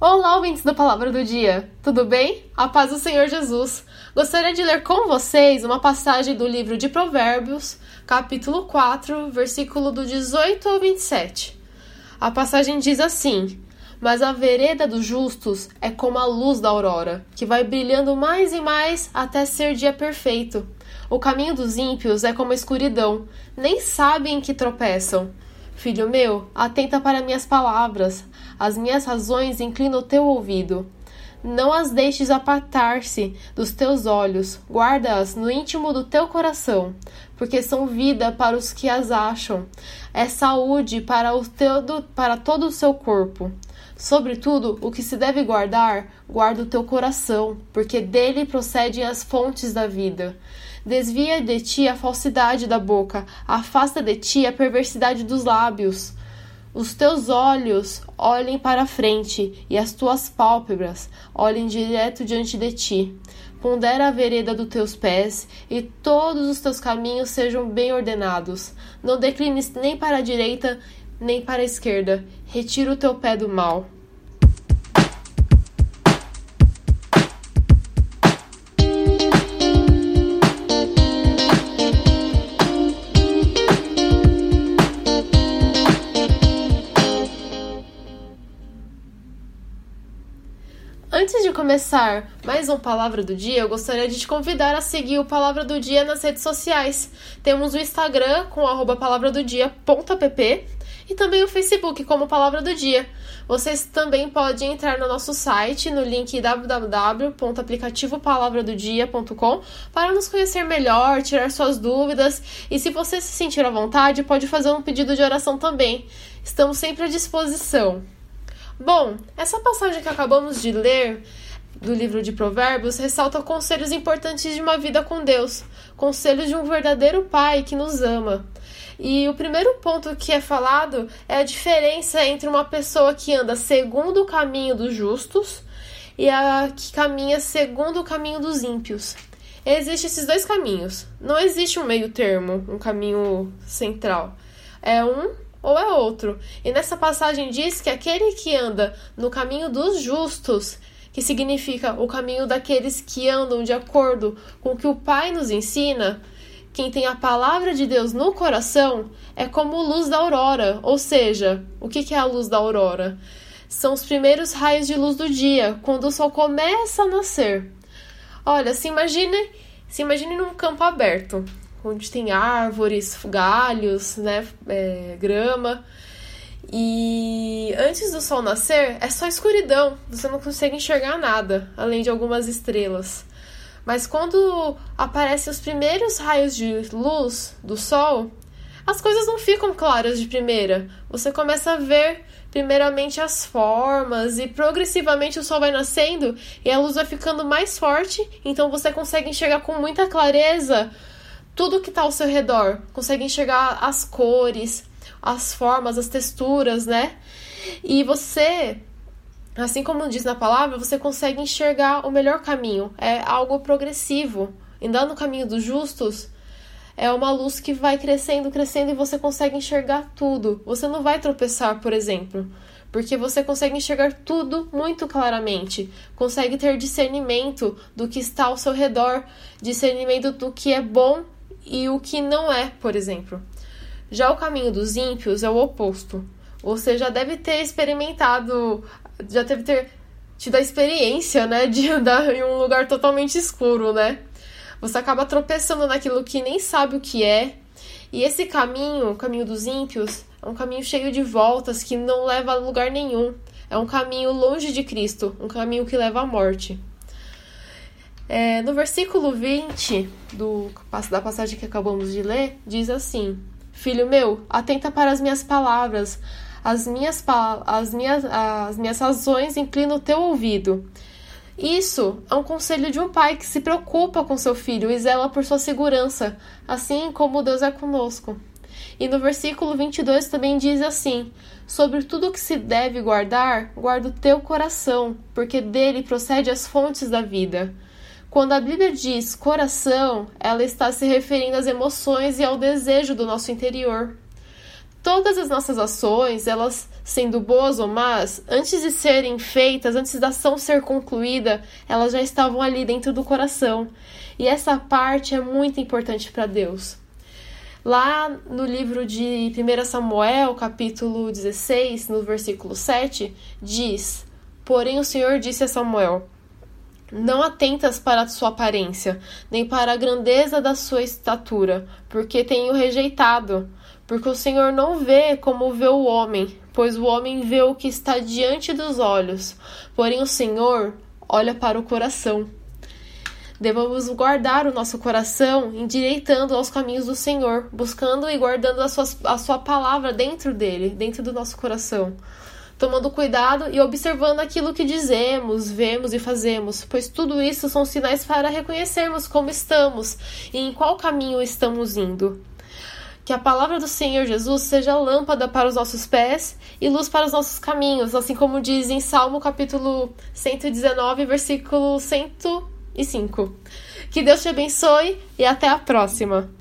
Olá, ouvintes da Palavra do Dia! Tudo bem? A paz do Senhor Jesus! Gostaria de ler com vocês uma passagem do livro de Provérbios, capítulo 4, versículo do 18 ao 27. A passagem diz assim: Mas a vereda dos justos é como a luz da aurora, que vai brilhando mais e mais até ser dia perfeito. O caminho dos ímpios é como a escuridão, nem sabem em que tropeçam. Filho meu, atenta para minhas palavras, as minhas razões inclina o teu ouvido. Não as deixes apartar-se dos teus olhos, guarda-as no íntimo do teu coração, porque são vida para os que as acham, é saúde para, o teu, para todo o seu corpo. Sobretudo, o que se deve guardar, guarda o teu coração, porque dele procedem as fontes da vida. Desvia de ti a falsidade da boca, afasta de ti a perversidade dos lábios. Os teus olhos olhem para a frente e as tuas pálpebras olhem direto diante de ti. Pondera a vereda dos teus pés e todos os teus caminhos sejam bem ordenados. Não declines nem para a direita nem para a esquerda. Retira o teu pé do mal. Começar mais um Palavra do Dia, eu gostaria de te convidar a seguir o Palavra do Dia nas redes sociais. Temos o Instagram com arroba palavradodia.app e também o Facebook como Palavra do Dia. Vocês também podem entrar no nosso site no link www.aplicativopalavradodia.com para nos conhecer melhor, tirar suas dúvidas e se você se sentir à vontade, pode fazer um pedido de oração também. Estamos sempre à disposição. Bom, essa passagem que acabamos de ler do livro de Provérbios ressalta conselhos importantes de uma vida com Deus, conselhos de um verdadeiro Pai que nos ama. E o primeiro ponto que é falado é a diferença entre uma pessoa que anda segundo o caminho dos justos e a que caminha segundo o caminho dos ímpios. Existem esses dois caminhos. Não existe um meio termo, um caminho central. É um ou é outro. E nessa passagem diz que aquele que anda no caminho dos justos, que significa o caminho daqueles que andam de acordo com o que o Pai nos ensina, quem tem a palavra de Deus no coração é como luz da aurora. Ou seja, o que é a luz da aurora? São os primeiros raios de luz do dia, quando o sol começa a nascer. Olha, se imagine, se imagine num campo aberto onde tem árvores, galhos, né, é, grama. E antes do sol nascer, é só escuridão, você não consegue enxergar nada, além de algumas estrelas. Mas quando aparecem os primeiros raios de luz do sol, as coisas não ficam claras de primeira. Você começa a ver primeiramente as formas e progressivamente o sol vai nascendo e a luz vai ficando mais forte, então você consegue enxergar com muita clareza tudo que está ao seu redor, consegue enxergar as cores, as formas, as texturas, né? E você, assim como diz na palavra, você consegue enxergar o melhor caminho. É algo progressivo. Andar no caminho dos justos é uma luz que vai crescendo, crescendo e você consegue enxergar tudo. Você não vai tropeçar, por exemplo, porque você consegue enxergar tudo muito claramente, consegue ter discernimento do que está ao seu redor, discernimento do que é bom e o que não é, por exemplo. Já o caminho dos ímpios é o oposto. Você já deve ter experimentado, já deve ter tido a experiência, né, de andar em um lugar totalmente escuro, né? Você acaba tropeçando naquilo que nem sabe o que é. E esse caminho, o caminho dos ímpios, é um caminho cheio de voltas que não leva a lugar nenhum. É um caminho longe de Cristo, um caminho que leva à morte. É, no versículo 20 do, da passagem que acabamos de ler, diz assim: Filho meu, atenta para as minhas palavras, as minhas, as minhas, as minhas razões inclina o teu ouvido. Isso é um conselho de um pai que se preocupa com seu filho e zela por sua segurança, assim como Deus é conosco. E no versículo 22 também diz assim: Sobre tudo que se deve guardar, guarda o teu coração, porque dele procede as fontes da vida. Quando a Bíblia diz coração, ela está se referindo às emoções e ao desejo do nosso interior. Todas as nossas ações, elas sendo boas ou más, antes de serem feitas, antes da ação ser concluída, elas já estavam ali dentro do coração. E essa parte é muito importante para Deus. Lá no livro de 1 Samuel, capítulo 16, no versículo 7, diz: Porém o Senhor disse a Samuel: Não atentas para a sua aparência, nem para a grandeza da sua estatura, porque tenho rejeitado. Porque o Senhor não vê como vê o homem, pois o homem vê o que está diante dos olhos, porém o Senhor olha para o coração. Devemos guardar o nosso coração endireitando aos caminhos do Senhor, buscando e guardando a sua, a sua palavra dentro dele, dentro do nosso coração. Tomando cuidado e observando aquilo que dizemos, vemos e fazemos, pois tudo isso são sinais para reconhecermos como estamos e em qual caminho estamos indo. Que a palavra do Senhor Jesus seja lâmpada para os nossos pés e luz para os nossos caminhos, assim como diz em Salmo capítulo 119, versículo 100 e 5. Que Deus te abençoe e até a próxima!